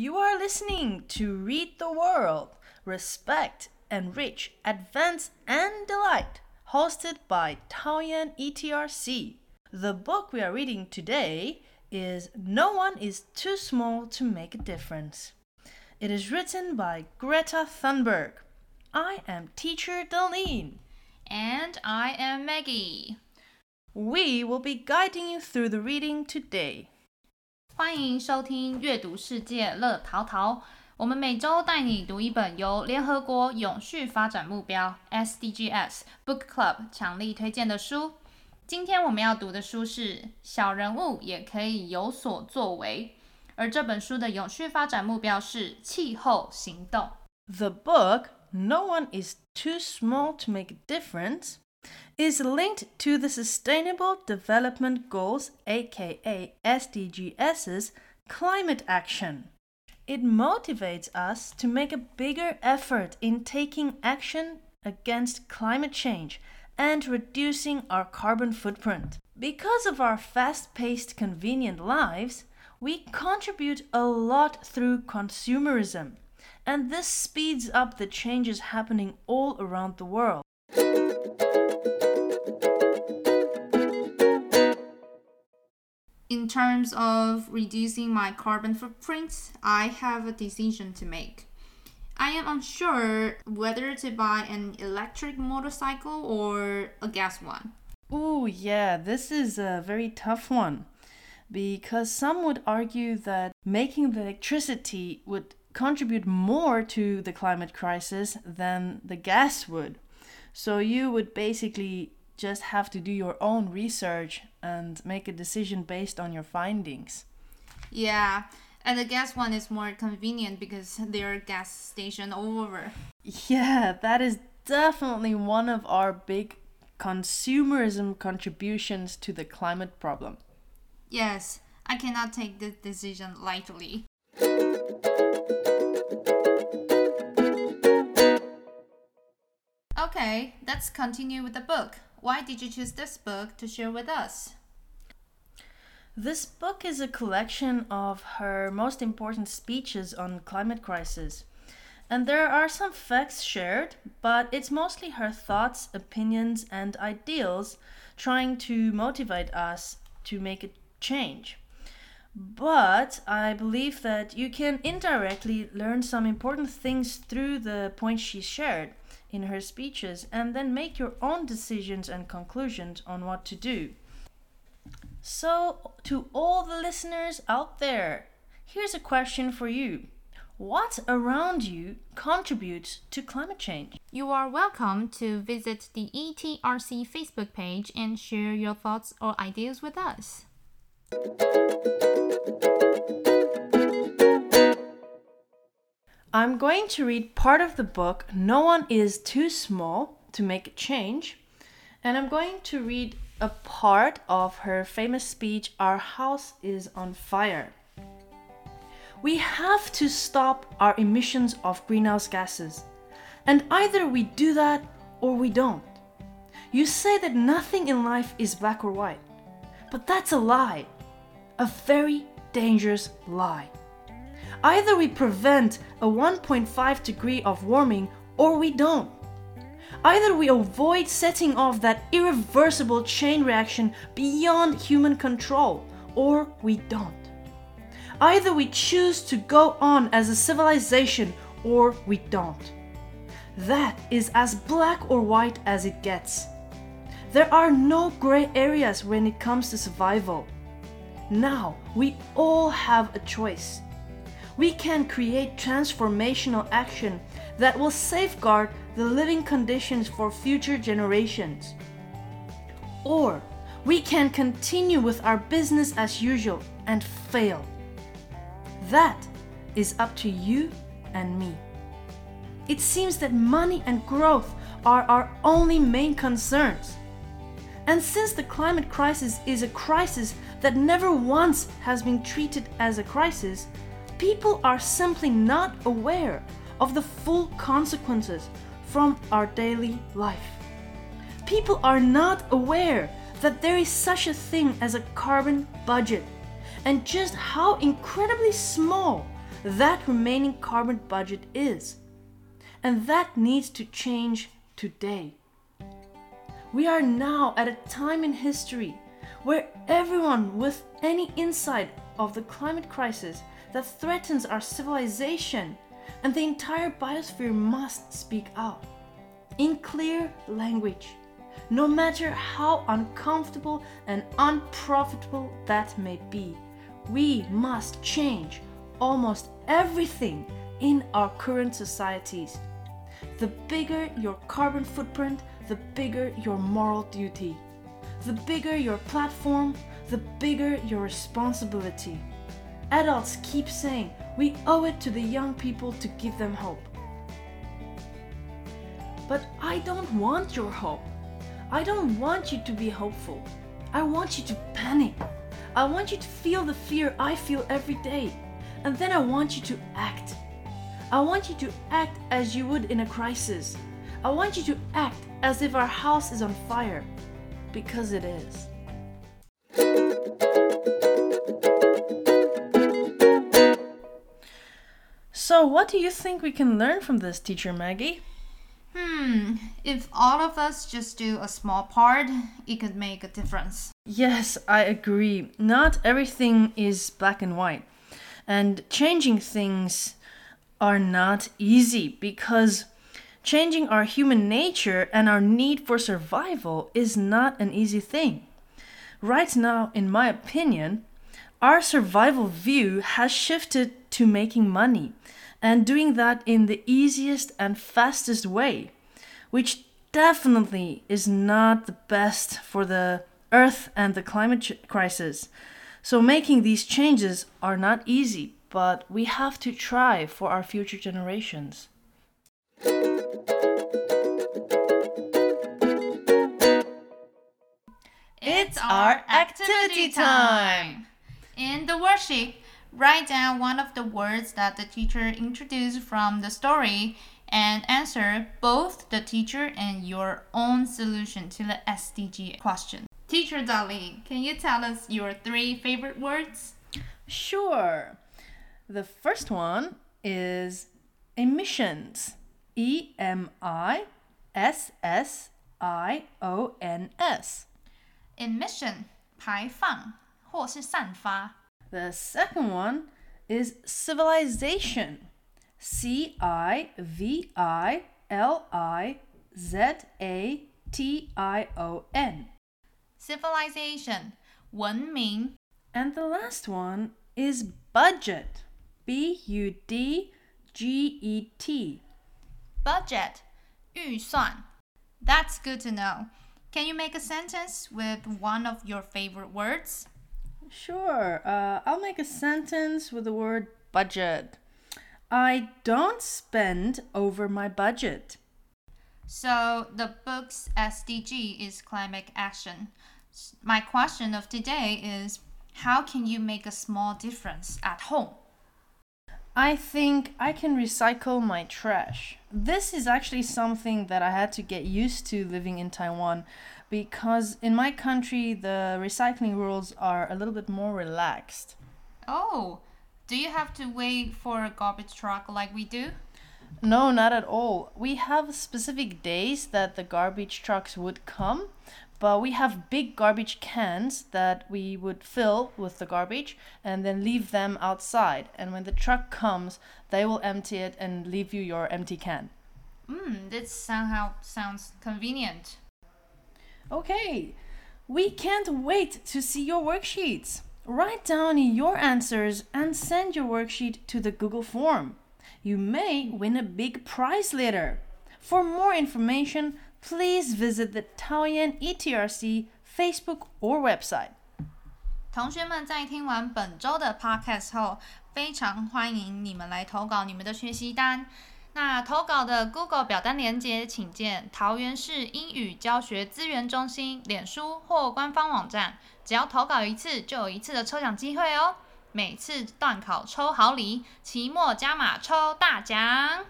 You are listening to Read the World Respect, Enrich, Advance, and Delight, hosted by Taoyuan ETRC. The book we are reading today is No One is Too Small to Make a Difference. It is written by Greta Thunberg. I am teacher Darlene. And I am Maggie. We will be guiding you through the reading today. 欢迎收听阅读世界乐淘淘。我们每周带你读一本由联合国永续发展目标 （SDGs） Book Club 强力推荐的书。今天我们要读的书是《小人物也可以有所作为》。而这本书的永续发展目标是气候行动。The book, No One is Too Small to Make a Difference, is linked to the Sustainable Development Goals, aka SDGs, climate action. It motivates us to make a bigger effort in taking action against climate change and reducing our carbon footprint. Because of our fast paced, convenient lives, we contribute a lot through consumerism, and this speeds up the changes happening all around the world. In terms of reducing my carbon footprint, I have a decision to make. I am unsure whether to buy an electric motorcycle or a gas one. Oh, yeah, this is a very tough one because some would argue that making the electricity would contribute more to the climate crisis than the gas would. So you would basically just have to do your own research and make a decision based on your findings. Yeah, and the gas one is more convenient because there are gas station all over. Yeah, that is definitely one of our big consumerism contributions to the climate problem. Yes, I cannot take this decision lightly. Okay, let's continue with the book. Why did you choose this book to share with us? This book is a collection of her most important speeches on climate crisis. And there are some facts shared, but it's mostly her thoughts, opinions, and ideals trying to motivate us to make a change. But I believe that you can indirectly learn some important things through the points she shared in her speeches and then make your own decisions and conclusions on what to do. So, to all the listeners out there, here's a question for you. What around you contributes to climate change? You are welcome to visit the ETRC Facebook page and share your thoughts or ideas with us. I'm going to read part of the book, No One Is Too Small to Make a Change, and I'm going to read a part of her famous speech, Our House is on Fire. We have to stop our emissions of greenhouse gases, and either we do that or we don't. You say that nothing in life is black or white, but that's a lie. A very dangerous lie. Either we prevent a 1.5 degree of warming or we don't. Either we avoid setting off that irreversible chain reaction beyond human control or we don't. Either we choose to go on as a civilization or we don't. That is as black or white as it gets. There are no gray areas when it comes to survival. Now we all have a choice we can create transformational action that will safeguard the living conditions for future generations. Or we can continue with our business as usual and fail. That is up to you and me. It seems that money and growth are our only main concerns. And since the climate crisis is a crisis that never once has been treated as a crisis, people are simply not aware of the full consequences from our daily life. People are not aware that there is such a thing as a carbon budget and just how incredibly small that remaining carbon budget is. And that needs to change today. We are now at a time in history where everyone with any insight of the climate crisis that threatens our civilization and the entire biosphere must speak out in clear language, no matter how uncomfortable and unprofitable that may be. We must change almost everything in our current societies. The bigger your carbon footprint, the bigger your moral duty. The bigger your platform, the bigger your responsibility. Adults keep saying we owe it to the young people to give them hope. But I don't want your hope. I don't want you to be hopeful. I want you to panic. I want you to feel the fear I feel every day. And then I want you to act. I want you to act as you would in a crisis. I want you to act as if our house is on fire. Because it is. So, what do you think we can learn from this, teacher Maggie? Hmm, if all of us just do a small part, it could make a difference. Yes, I agree. Not everything is black and white. And changing things are not easy because changing our human nature and our need for survival is not an easy thing. Right now, in my opinion, our survival view has shifted to making money and doing that in the easiest and fastest way, which definitely is not the best for the earth and the climate crisis. So, making these changes are not easy, but we have to try for our future generations. It's our activity time! In the worksheet, write down one of the words that the teacher introduced from the story and answer both the teacher and your own solution to the SDG question. Teacher Darlene, can you tell us your three favorite words? Sure. The first one is emissions. E M I S S I O N S. Emission 排放或是散发。 The second one is civilization. C I V I L I Z A T I O N. Civilization 文明。 And the last one is budget. B U D G E T. Budget 预算。That's good to know. Can you make a sentence with one of your favorite words? Sure. Uh, I'll make a sentence with the word budget. I don't spend over my budget. So, the book's SDG is climate action. My question of today is how can you make a small difference at home? I think I can recycle my trash. This is actually something that I had to get used to living in Taiwan because in my country the recycling rules are a little bit more relaxed. Oh, do you have to wait for a garbage truck like we do? No, not at all. We have specific days that the garbage trucks would come, but we have big garbage cans that we would fill with the garbage and then leave them outside. And when the truck comes, they will empty it and leave you your empty can. Hmm, this somehow sounds convenient. Okay, we can't wait to see your worksheets. Write down your answers and send your worksheet to the Google form. You may win a big prize later. For more information, please visit the Taoyuan ETRC Facebook or website. 同学们在听完本周的 podcast 后，非常欢迎你们来投稿你们的学习单。 那投稿的 Google 表单连接，请见桃园市英语教学资源中心脸书或官方网站。只要投稿一次，就有一次的抽奖机会哦。每次段考抽好礼，期末加码抽大奖。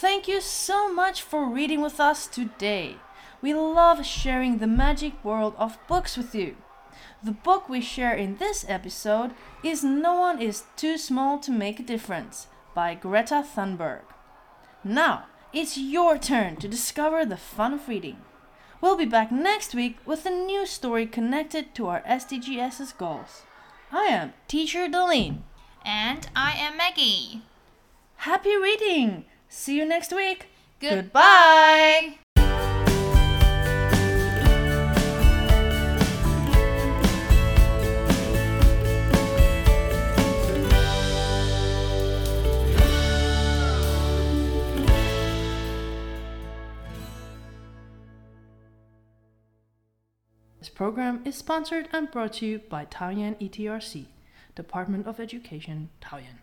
Thank you so much for reading with us today. We love sharing the magic world of books with you. The book we share in this episode is No One Is Too Small to Make a Difference by Greta Thunberg. Now, it's your turn to discover the fun of reading. We'll be back next week with a new story connected to our SDGS's goals. I am Teacher Darlene. And I am Maggie. Happy reading! See you next week. Goodbye. Program is sponsored and brought to you by Taoyuan ETRC, Department of Education, Taoyuan.